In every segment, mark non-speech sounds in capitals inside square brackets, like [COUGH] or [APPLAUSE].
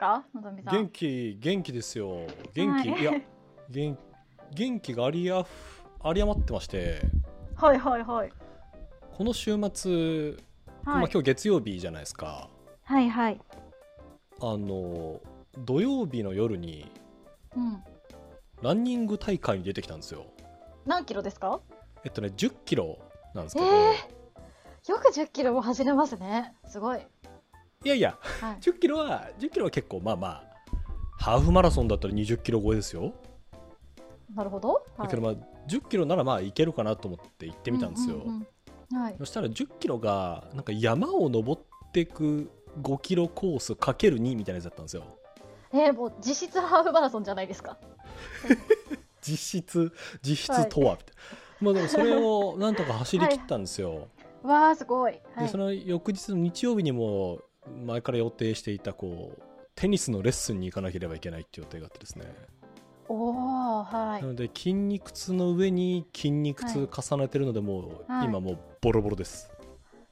か？のぞみさん。元気元気ですよ。元気、はい。い、や元元気がありやふ有り余ってまして。はいはいはい。この週末、まあ、はい今日月曜日じゃないですか。はいはい。あの土曜日の夜にうん。ランニング大会に出てきたんですよ。何キロですか？えっとね1 0キロなんですけど、えよく10キロも走れますね。すごいいやいやはい。1 0キロは1 0キロは結構まあまあハーフマラソンだったら2 0キロ超えですよ。なるほど、はい、だけどまあ1 0キロならまあいけるかなと思って行ってみたんですよ、ううんうんはい。そしたら1 0キロがなんか山を登っていく5キロコースかける2みたいなやつだったんですよ。えー、もう実質ハーフマラソンじゃないですか。[LAUGHS] 実質実質とは、みたい。なまあでもそれをなんとか走り切ったんですよ、[LAUGHS] わあすごい、はい。でそ、の翌日の日曜日にも前から予定していたこうテニスのレッスンに行かなければいけないっていう予定があってですね、おおはい。なので筋肉痛の上に筋肉痛重ねてるのでもう、はい。今もうボロボロです。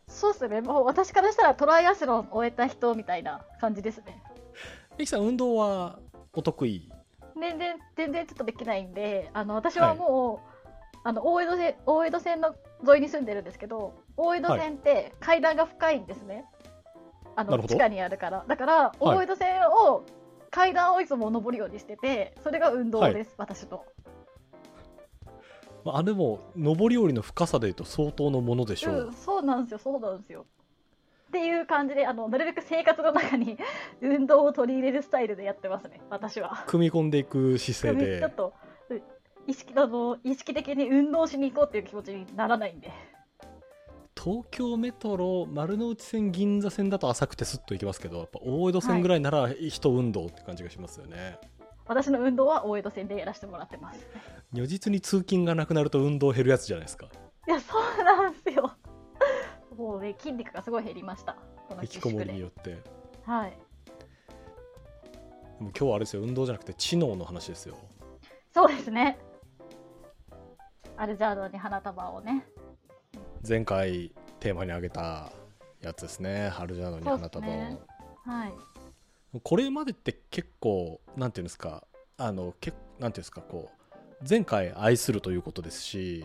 そうっすね。もう私からしたらトライアスロン終えた人みたいな感じですね。ミキさん運動はお得意？全然全然ちょっとできないんであの私はもう、あの大江戸線大江戸線の沿いに住んでるんですけど大江戸線って階段が深いんですね、あの地下にあるから。だから大江戸線を階段をいつも登るようにしててそれが運動です、私のまああれも上り下りの深さでいうと相当のものでしょう、うん、そうなんですよそうなんですよ。っていう感じであのなるべく生活の中に [LAUGHS] 運動を取り入れるスタイルでやってますね私は。組み込んでいく姿勢で。ちょっとう意識あの意識的に運動しに行こうっていう気持ちにならないんで東京メトロ丸の内線銀座線だと浅くてスッと行きますけどやっぱ大江戸線ぐらいなら人運動って感じがしますよね、私の運動は大江戸線でやらせてもらってます。如実に通勤がなくなると運動減るやつじゃないですか。いやそうなんですよ。もうね筋肉がすごい減りました。引きこもりにでよって。ではい。も今日はあれですよ。運動じゃなくて知能の話ですよ。そうですね。アルジャードに花束をね前回テーマに挙げたやつですね。春ジャーノに花束を、ね。はい。これまでって結構なんていうんですかあのけなんていうんですかこう前回愛するということですし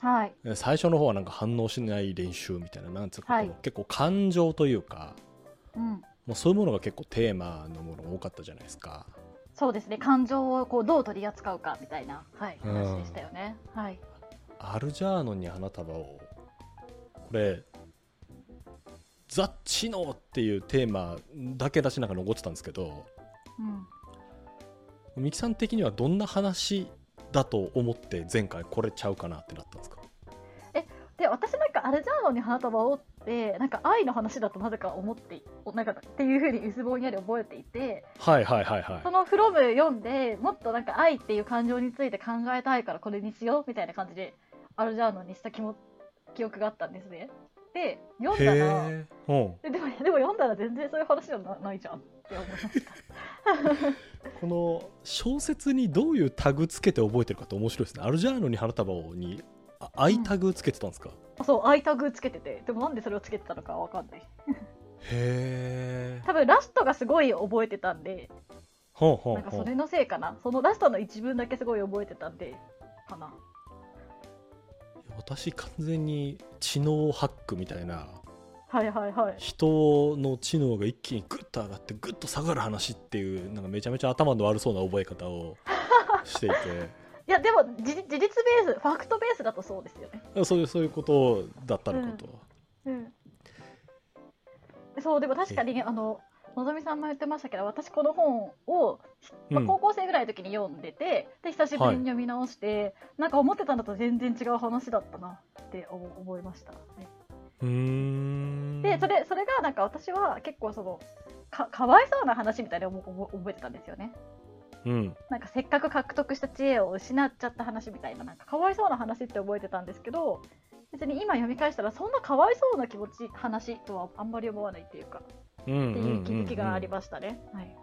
はい。最初の方はなんか反応しない練習みたいななんつうか、はい。結構感情というかうん。もうそういうものが結構テーマのものが多かったじゃないですか。そうですね。感情をこうどう取り扱うかみたいな、はい、うん話でしたよね、はい。アルジャーノンに花束をこれザ・知能っていうテーマだけ出しながら残ってたんですけどうん。ミキさん的にはどんな話だと思って前回これちゃうかなってなったんですか？で私なんかアルジャーノンに花束をってなんか愛の話だとなぜか思ってなんかっていうふうに薄ぼんやり覚えていてはいはいはいはい。その「フロム読んでもっとなんか愛っていう感情について考えたいからこれにしようみたいな感じでアルジャーノンにした気も記憶があったんですね。で読んだらででもでも読んだら全然そういう話じゃなないじゃんって思いました。[LAUGHS] この小説にどういうタグつけて覚えてるかって面白いですね。アルジャーノンに花束をにあ愛タグつけてたんですか、そう愛タグつけてて。でもなんでそれをつけてたのかわかんない。へえ。[LAUGHS] 多分ラストがすごい覚えてたんで。ほんほんほんなんかそれのせいかな。そのラストの一文だけすごい覚えてたんで。かな私完全に知能ハックみたいなはいはいはい。人の知能が一気にグッと上がってグッと下がる話っていうなんかめちゃめちゃ頭の悪そうな覚え方を [LAUGHS] していて。いやでも事事実ベースファクトベースだとそうですよね。そういうそういうことだったのかと、うん。そうでも確かにあののぞみさんも言ってましたけど私この本を、まあうん。高校生ぐらいの時に読んでてで久しぶりに読み直して、なんか思ってたのと全然違う話だったなって思思いました、ねでそれそれがなんか私は結構そのかかわいそうな話みたいなのを覚覚えてたんですよね。うん。なんかせっかく獲得した知恵を失っちゃった話みたいななんかかわいそうな話って覚えてたんですけど別に今読み返したらそんなかわいそうな気持ち話とはあんまり思わないっていうかうんっていう気づきがありまましたね。はい。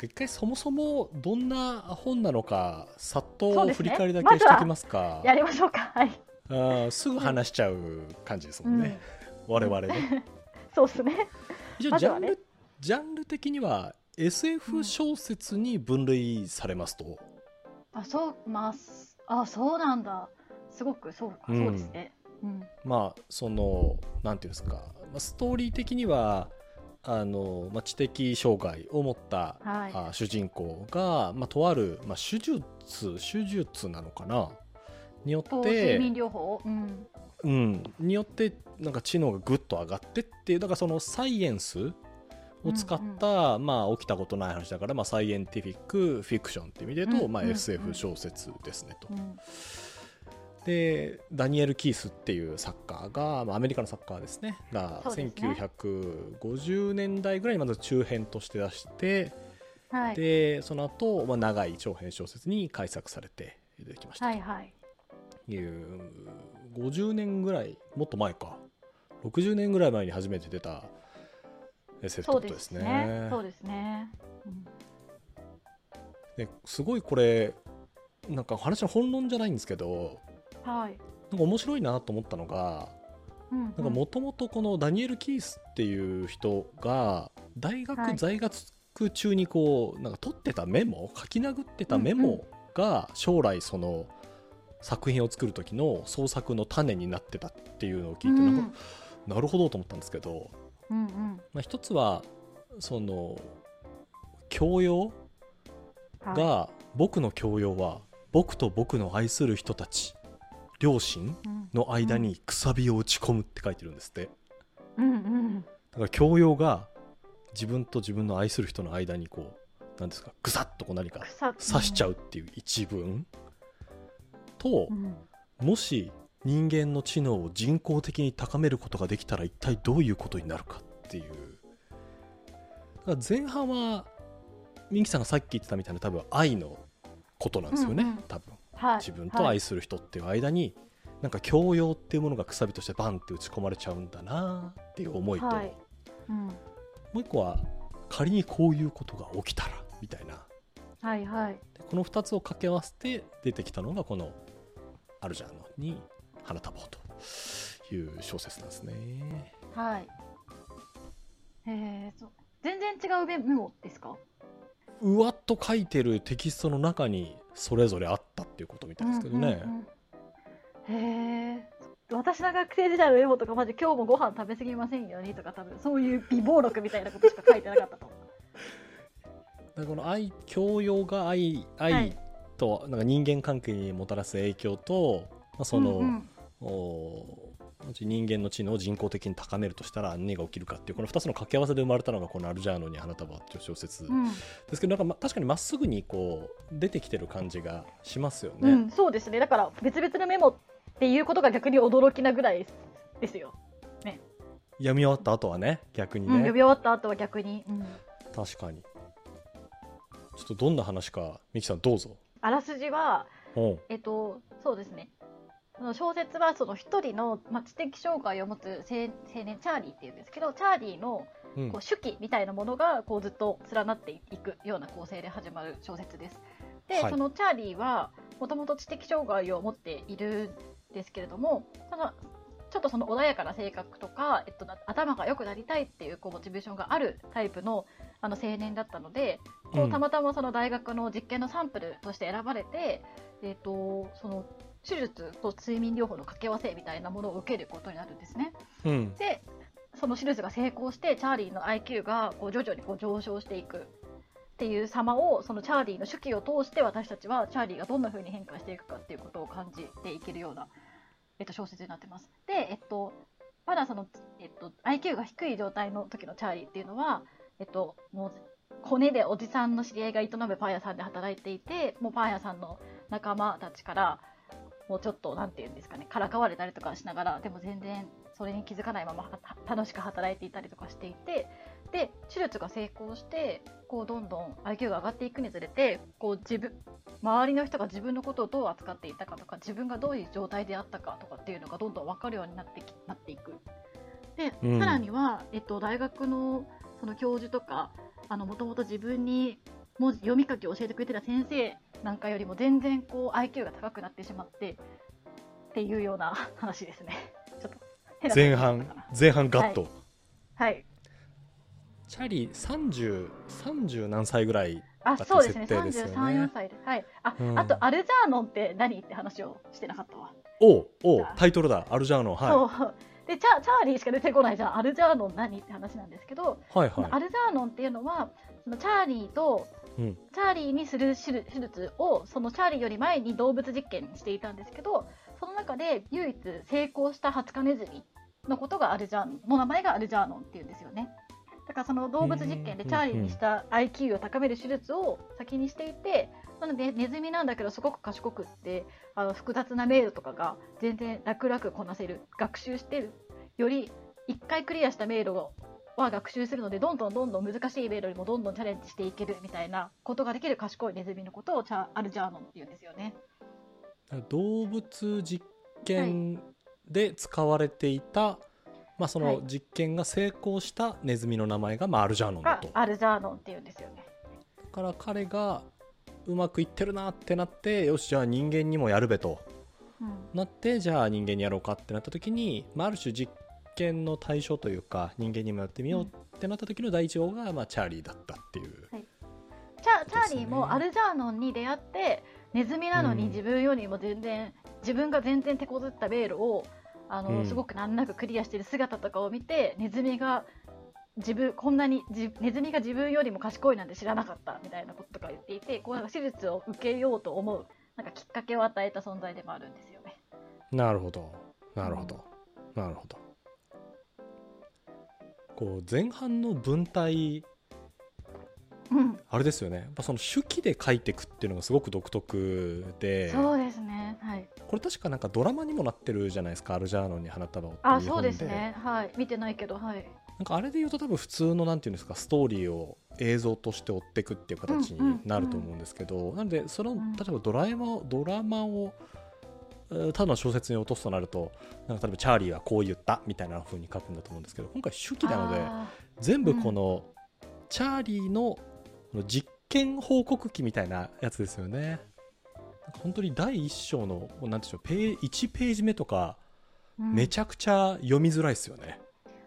す一回そもそもどんな本なのかさっと振り返りだけしておきますか。やりましょうか。はい。あーすぐ話しちゃう感じですもんね、我々ね [LAUGHS] そうですね。一応ジャンル、ジャンル的には SF 小説に分類されますと、あそうまあす。あそうなんだすごくそうか、うん。そうですね。うん。まあそのなんていうんですか、まあ、ストーリー的にはあの、まあ、知的障害を持った、はい。あ主人公が、まあ、とある、まあ、手術手術なのかな？によっと睡て眠療法うん。うん、によってなんか知能がぐっと上がってっていうだからそのサイエンスを使った、まあ起きたことない話だから、まあ、サイエンティフィックフィクションっていう意味で言うと、まあ、うんうん SF 小説ですねと。うんでダニエル・キースっていう作家が、まあ、アメリカの作家ですね。がそうですね。1950年代ぐらいにまず中編として出して、はい。でその後、まあ長い長編小説に改作されて出てきました。はいはい。という、50年ぐらいもっと前か。60年ぐらい前に初めて出たうでことですすねね。そうですね、うん。ですごいこれなんか話の本論じゃないんですけどはい。なんか面白いなと思ったのがうんなんかもともとこのダニエル・キースっていう人が大はい。学在学中にこうなんか取ってたメモ書き殴ってたメモが将来その作品を作る時の創作の種になってたっていうのを聞いてうんなん。かなるほどと思ったんですけど、うんうん。まあ、一つはその教養はい。が僕の教養は僕と僕の愛する人たち両親うん。の間にくさびを打ち込むって書いてるんですって。うんうん。だから教養が自分と自分の愛する人の間にこう何ですかぐさっとこう何か草刺しちゃうっていう一文とうん。もし人間の知能を人工的に高めることができたら一体どういうことになるかっていう。だから前半はミンキさんがさっき言ってたみたいな多分愛のことなんですよね、うんうん。多分はい。自分と愛する人っていう間に、なんか教養っていうものがくさびとしてバンって打ち込まれちゃうんだなっていう思いと、はい。うん。もう一個は仮にこういうことが起きたらみたいな。はいはい。でこの2つを掛け合わせて出てきたのがこの「アルジャーノに花束を」という小説なんですね。はい。えー、全然違うメモですか？うわっと書いてるテキストの中にそれぞれあったっていうことみたいですけどね。うんうんうんへえ私の学生時代のメモとかマジ今日もご飯食べ過ぎませんようにとか多分そういう美貌録みたいなことしか書いてなかったと思だ [LAUGHS] からこの愛教養が愛愛、はいとなんか人間関係にもたらす影響と、まあ、その、うんうん。お人間の知能を人工的に高めるとしたら何が起きるかっていうこの2つの掛け合わせで生まれたのがこの「アルジャーノに花束」っていう小説うん。ですけどなんかま確かにまっすぐにこう出てきてる感じがしますよね。うん、そうですね。だから別々のメモっていうことが逆に驚きなぐらいですよ、読み終わった後はね逆にうん、ね、読み終わった後は逆に、うん、確かに。ちょっとどんな話かミキさんどうぞ。あらすじはう。んえっとそうですねその小説はその一人の、まあ、知的障害を持つ青青年チャーリーっていうんですけどチャーリーのうん。こう手記みたいなものがこうずっと連なっていくような構成で始まる小説です。で、はい。そのチャーリーはもともと知的障害を持っているんですけれどもそのちょっとその穏やかな性格とか、えっと、な頭が良くなりたいっていうこうモチベーションがあるタイプのあの青年だったのでこううん。たまたまその大学の実験のサンプルとして選ばれて、えっと、その手術と睡眠療法の掛け合わせみたいなものを受けることになるんですね。うんでその手術が成功してチャーリーの IQ がこう徐々にこう上昇していくっていう様をそのチャーリーの手記を通して私たちはチャーリーがどんな風に変化していくかっていうことを感じていけるような、えっと、小説になってます。で、えっと、まだその、えっと、IQ が低い状態の時のチャーリーっていうのは、えっと、もう骨でおじさんの知り合いが営むパン屋さんで働いていてもうパン屋さんの仲間たちからもうちょっとなんていうんですかねからかわれたりとかしながらでも全然それに気づかないままは楽しく働いていたりとかしていてで手術が成功してこうどんどん IQ が上がっていくにつれてこう自分周りの人が自分のことをどう扱っていたかとか自分がどういう状態であったかとかっていうのがどんどん分かるようになってきなっていく。で、うんさらには、えっと、大学のその教授とかもともと自分に文字読み書きを教えてくれてた先生なんかよりも全然こう IQ が高くなってしまってっていうような [LAUGHS] 話ですね。ちょっと前半前半ガッと、はい。チャーリー30、30何歳ぐらいあ、だってそうですね。設定ですよね33、4歳で。はい。あ、うんあと、アルジャーノンって何って話をしてなかったわ。おうおタイトルだアルジャーノンはい。でチャ、チャーリーしか出てこないじゃん。アルジャーノン何って話なんですけど、はいはアルジャーノンっていうのは、そのチャーリーと、うん。チャーリーにする手術を、そのチャーリーより前に動物実験していたんですけど、その中で唯一成功したハツカネズミのことがアルジャーノン。の名前がアルジャーノンっていうんですよね。だからその動物実験でうんチャーリーにした IQ を高める手術を先にしていて、なのでネズミなんだけどすごく賢くってあの複雑な迷路とかが全然楽々こなせる学習してるより1回クリアした迷路は学習するのでどんどんどんどん難しい迷路にもどんどんチャレンジしていけるみたいなことができる賢いネズミのことをチャアルジャーノンっていうんですよね。い動物実験で使われていた、まあそはいの実験が成功したネズミの名前が、まあ、アルジャーノンだがとアルジャーノンっていうんですよね。だから彼がうまくいってるなってなってよしじゃあ人間にもやるべとうんなってじゃあ人間にやろうかってなった時に、まあ、ある種実験の対象というか人間にもやってみようってなった時の第一号が、まあ、チャーリーだったっていう。チャチャーリーもアルジャーノンに出会ってネズミなのにうん。自分よりも全然、自分が全然手こずった迷路をあの、うん。すごく難なくクリアしてる姿とかを見てネズミが自分こんなにじネズミが自分よりも賢いなんて知らなかったみたいなこととか言っていてこうなんか手術を受けようと思うなんかきっかけを与えた存在でもあるんですよね。なるほど。なるほど、なるほどこう前半の文体うん、あれですよねやっぱその手記で書いていくっていうのがすごく独特でそうですね。はい。これ確かなんかドラマにもなってるじゃないですかアルジャーノンに花束をあ、そうですね。はい。見てないけど、はい。なんかあれで言うと多分普通のなんていうんですかストーリーを映像として追っていくっていう形になると思うんですけど、なのでそのん例えばドラえもんドラマをえーただの小説に落とすとなるとなんか例えばチャーリーはこう言ったみたいな風に書くんだと思うんですけど今回手記なのであ全部このチャーリーの実験報告記みたいなやつですよね。本当に第一章のなんていうんでしょうペー1ページ目とかーうんめちゃくちゃ読みづらいですよね。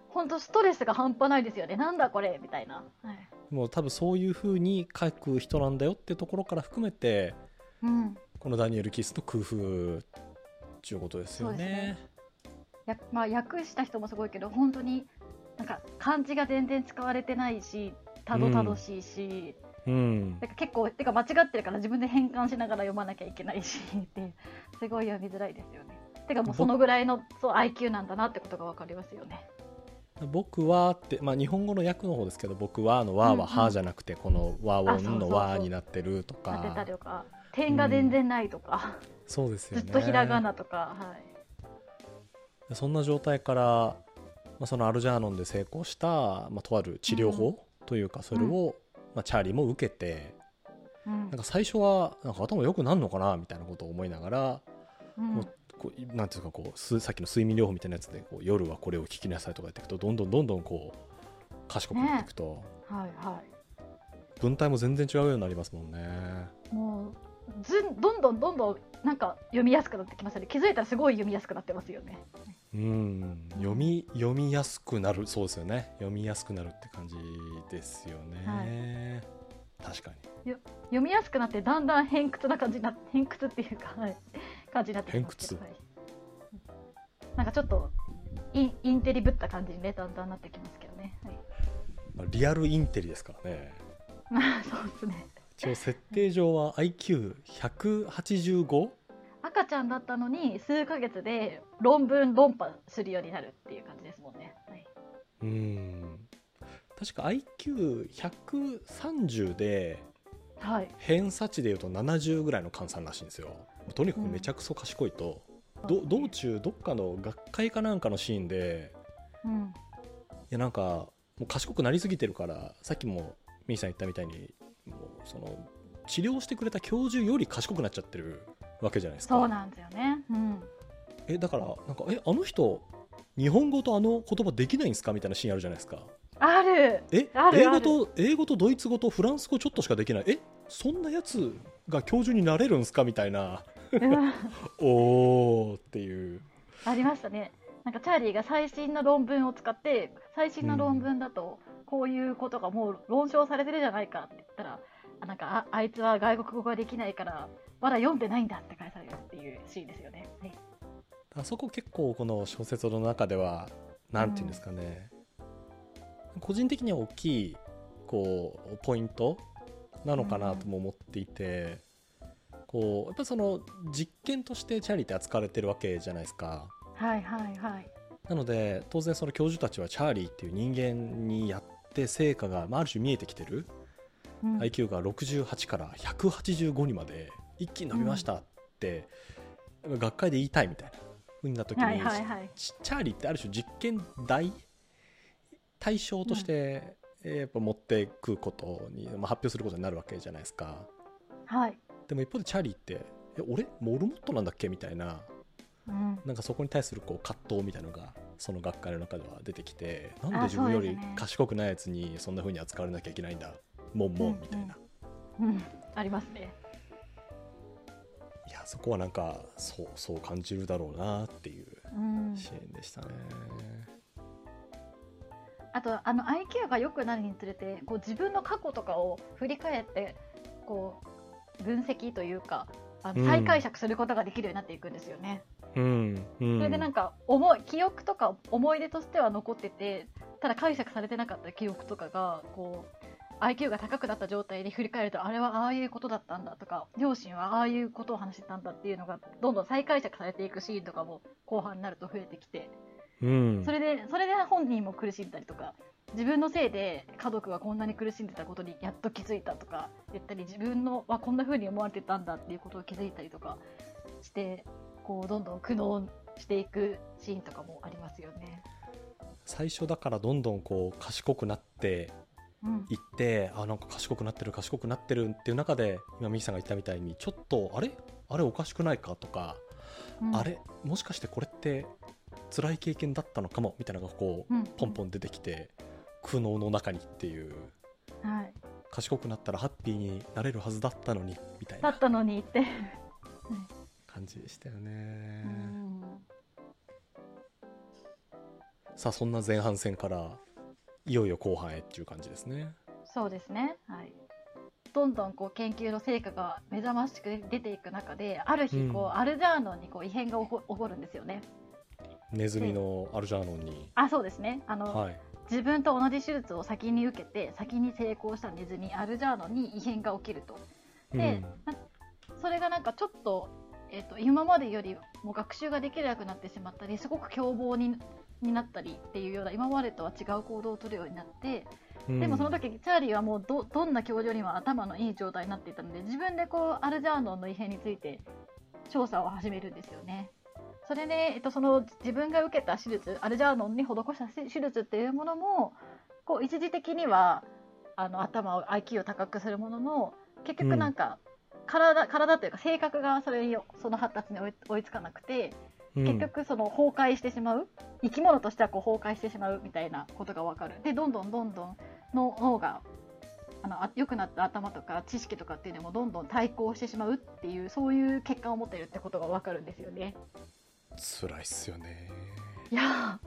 本当ストレスが半端ないですよね。なんだこれみたいな。はい。もう多分そういう風に書く人なんだよってところから含めてうん。このダニエル・キースの工夫っていうことですよね。ね。やまあ訳した人もすごいけど本当になんか漢字が全然使われてないしたどたどしいし、うん。なんか結構てか間違ってるから自分で [LAUGHS] 変換しながら読まなきゃいけないしってすごい読みづらいですよね。てかもうそのぐらいのそう IQ なんだなってことが分かりますよね。僕はって、まあ、日本語の訳の方ですけど僕はの「は」うんうん。は「は」じゃなくてこの和音の「あそうそうそう。和」になってるとか点が全然ないとか、そうですよね。ずっとひらがなとか、はい。そんな状態から、まあ、そのアルジャーノンで成功した、まあ、とある治療法というかそれを、まあ、チャーリーも受けてうん。なんか最初はなんか頭良くなるのかなみたいなことを思いながらうん。こうなんていうかこうすさっきの睡眠療法みたいなやつでこう夜はこれを聞きなさいとか言っていくとどんどんどんどんこう賢くなっていくと、はいは文体も全然違うようになりますもんね。ずんどんどんどんどんなんか読みやすくなってきますよね。気づいたらすごい読みやすくなってますよね。うん。読み読みやすくなるそうですよね。読みやすくなるって感じですよね、確かに。読みやすくなってだんだん偏屈な感じにな偏屈っていうか、はい、感じになってきます偏はい。なんかちょっとインインテリぶった感じにねだんだんなってきますけどね、はい。まあリアルインテリですからね。ま [LAUGHS] あそうですね一応設定上は IQ185 赤ちゃんだったのに数ヶ月で論文論破するようになるっていう感じですもんね、はい、うん。確か IQ130 ではい、偏差値でいうと70ぐらいの換算らしいんですよ。とにかくめちゃくそ賢いと、ど道中どっかの学会かなんかのシーンでうん。いやなんかもう賢くなりすぎてるからさっきもミーさん言ったみたいにその治療してくれた教授より賢くなっちゃってるわけじゃないですか。そうなんですよね、うん、えだからなんかえあの人日本語とあの言葉できないんですか？みたいなシーンあるじゃないですか。ある。えある英語と英語とドイツ語とフランス語ちょっとしかできない。えそんなやつが教授になれるんすか？みたいな。うん。[LAUGHS] おーっていう。ありましたね。なんかチャーリーが最新の論文を使って最新の論文だとこういうことがもう論証されてるじゃないかって言ったらあなんかああいつは外国語ができないからまだ読んでないんだって返されるっていうシーンですよね。はい、あそこ結構この小説の中では何て言うんですかね、個人的には大きいこうポイントなのかなとも思っていて、こうやっぱその実験としてチャーリーって扱われてるわけじゃないですか。はいはいはい。なので当然その教授たちはチャーリーっていう人間にやって成果が、まあ、ある種見えてきてる、うん。IQ が68から185にままで一気に伸びましたって、学会で言いたいみたいなふうになった時に、はいはいはい。チチャーリーってある種実験台対象として、えーやっぱ持っていくことに、まあ、発表することになるわけじゃないですか。はい。でも一方でチャーリーってえ俺？モルモットなんだっけ？みたいなうん。なんかそこに対するこう葛藤みたいなのがその学会の中では出てきてなんであ自分より賢くないやつにそんな風に扱われなきゃいけないんだもんもんみたいな、うん。[LAUGHS] ありますね。いやそこはなんかそうそう感じるだろうなっていううん。シーンでしたね、あとあの IQ が良くなるにつれてこう自分の過去とかを振り返ってこう分析というかあうんの再解釈することができるようになっていくんですよね。うんうんそれでなんか思い記憶とか思い出としては残っててただ解釈されてなかった記憶とかがこう IQ が高くなった状態で振り返るとあれはああいうことだったんだとか両親はああいうことを話してたんだっていうのがどんどん再解釈されていくシーンとかも後半になると増えてきてうんそれでそれで本人も苦しんだりとか自分のせいで家族がこんなに苦しんでたことにやっと気づいたとか言ったり自分のはこんな風に思われてたんだっていうことを気づいたりとかしてこうどんどん苦悩していくシーンとかもありますよね。最初だからどんどんこう賢くなってうん、いってあなんか賢くなってる賢くなってるっていう中で今ミキさんが言ったみたいにちょっとあれ？あれおかしくないか？とか、うん。あれ？もしかしてこれって辛い経験だったのかも？みたいなのがこう、うん。ポンポン出てきて苦悩の中にっていう。はい、賢くなったらハッピーになれるはずだったのにみたいな。だったのにって、[LAUGHS] 感じでしたよね、うん。さあそんな前半戦からいよいよ後半へっていう感じですね。そうですね、はい、どんどんこう研究の成果が目覚ましく出ていく中である日こう、うんアルジャーノンにこう異変が起こるんですよね。ネズミのアルジャーノンに、あそうですね。あの、はい。自分と同じ手術を先に受けて先に成功したネズミアルジャーノンに異変が起きると。で、なそれがなんかちょっと,、えー、と今までよりも学習ができなくなってしまったりすごく凶暴にになったりっていうような今までとは違う行動を取るようになってうんでもその時チャーリーはもうどどんな教授にも頭のいい状態になっていたので自分でこうアルジャーノンの異変について調査を始めるんですよね。それで、えっと、その自分が受けた手術アルジャーノンに施した手術っていうものもこう一時的にはあの頭を IQ を高くするものの結局なんか、体体というか性格がそれにその発達に追いつかなくてうん結局その崩壊してしまう？生き物としてはこう崩壊してしまうみたいなことが分かる。でどんどんどんどんの脳があのあ良くなった頭とか知識とかっていうのもどんどん対抗してしまうっていうそういう結果を持ってるってことが分かるんですよね。辛いっすよね、いや。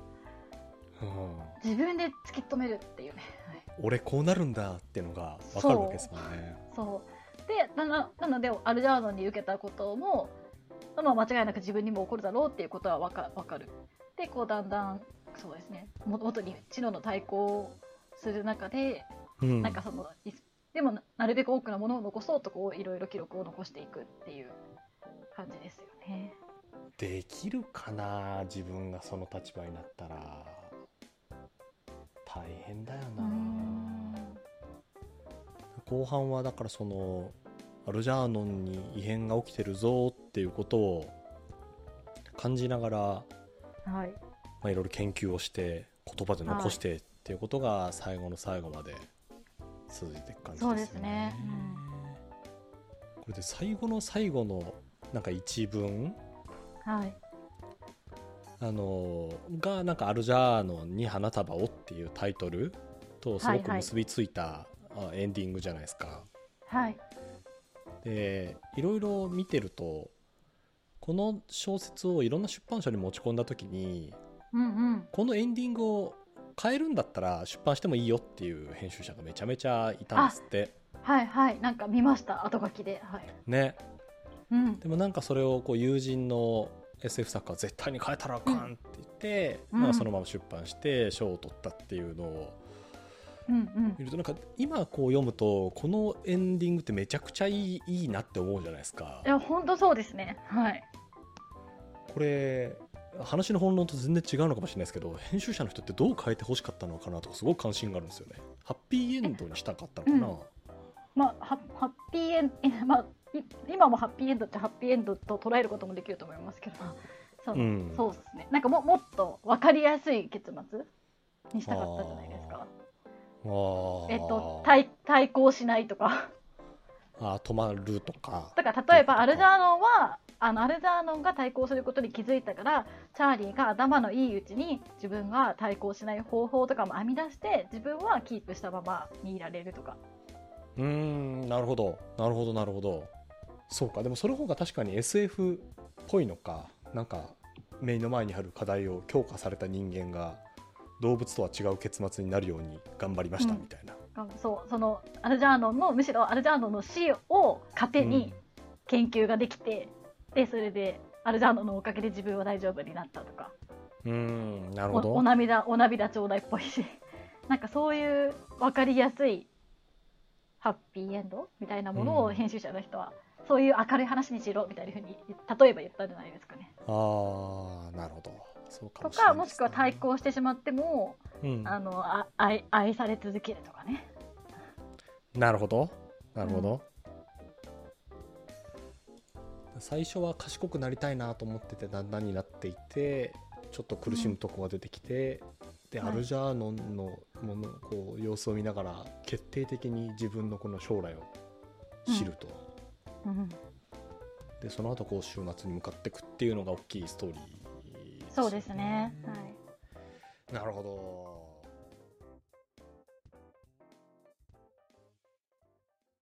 うん。ー自分で突き止めるっていうね、はい、俺こうなるんだっていうのが分かるわけですもんね。そう。でなのでアルジャーノンに受けたことも、まあ、間違いなく自分にも起こるだろうっていうことは分か分かる。でこうだんだんそうですね。も元に知能の対抗をする中でうん。なんかそのいでもななるべく多くのものを残そうとこういろいろ記録を残していくっていう感じですよね。できるかな自分がその立場になったら。大変だような、ん。後半はだからそのアルジャーノンに異変が起きてるぞっていうことを感じながら、はい、まあ、いろいろ研究をして言葉で残してっていうことが最後の最後まで続いていく感じですよね。そうですね。これで最後の最後のなんか一文はい、あのがなんかアルジャーノンに花束をっていうタイトルとすごく結びついた、あエンディングじゃないですか。はい、でいろいろ見てるとこの小説をいろんな出版社に持ち込んだ時にうんうん。このエンディングを変えるんだったら出版してもいいよっていう編集者がめちゃめちゃいたんですって。はいはい。なんか見ました。後書きで。はい。ね。うん。でもなんかそれをこう友人の SF 作家は絶対に変えたらあかんって言って、うん。まあ、そのまま出版して賞を取ったっていうのを見るとなんか今こう読むとこのエンディングってめちゃくちゃいいいいなって思うじゃないですか。いや本当そうですね。はい。これ話の本論と全然違うのかもしれないですけど編集者の人ってどう変えてほしかったのかなとかすごく関心があるんですよね。ハッピーエンドにしたかったのかな、うん。まあハハッピーエンドまあい今もハッピーエンドってハッピーエンドと捉えることもできると思いますけど。そう,、うん。そうですね。なんかももっと分かりやすい結末にしたかったじゃないですかえっと対対抗しないとか。あー止まるとか。だから例えばアルジャーノンはあのアルジャーノンが対抗することに気づいたからチャーリーが頭のいいうちに自分が対抗しない方法とかも編み出して自分はキープしたままにいられるとか。うーんなるほど。なるほどなるほど。そうか。でもその方が確かに SF っぽいのか。なんか目の前にある課題を強化された人間が動物とは違う結末になるように頑張りましたうん。みたいな、そうそのアルジャーノンのむしろアルジャーノンの死を糧に研究ができて、でそれでアルジャーノンのおかげで自分は大丈夫になったとか。うーんなるおほど。お涙お涙ちょうだいっぽいし。[LAUGHS] なんかそういう分かりやすいハッピーエンドみたいなものうんを編集者の人は、そういう明るい話にしろみたいなふうに例えば言ったんじゃないですかね。ああなるほどそうかともしれないですね。かもしくは対抗してしまっても、うん、あのあ愛愛され続けるとかね。なるほど。なるほど、最初は賢くなりたいなと思っててだんだんになっていてちょっと苦しむとこが出てきて、ではい。アルジャーノンのものこう様子を見ながら決定的に自分のこの将来を知ると、うん、でその後こう終末に向かっていくっていうのが大きいストーリー、そうですね。はいなるほど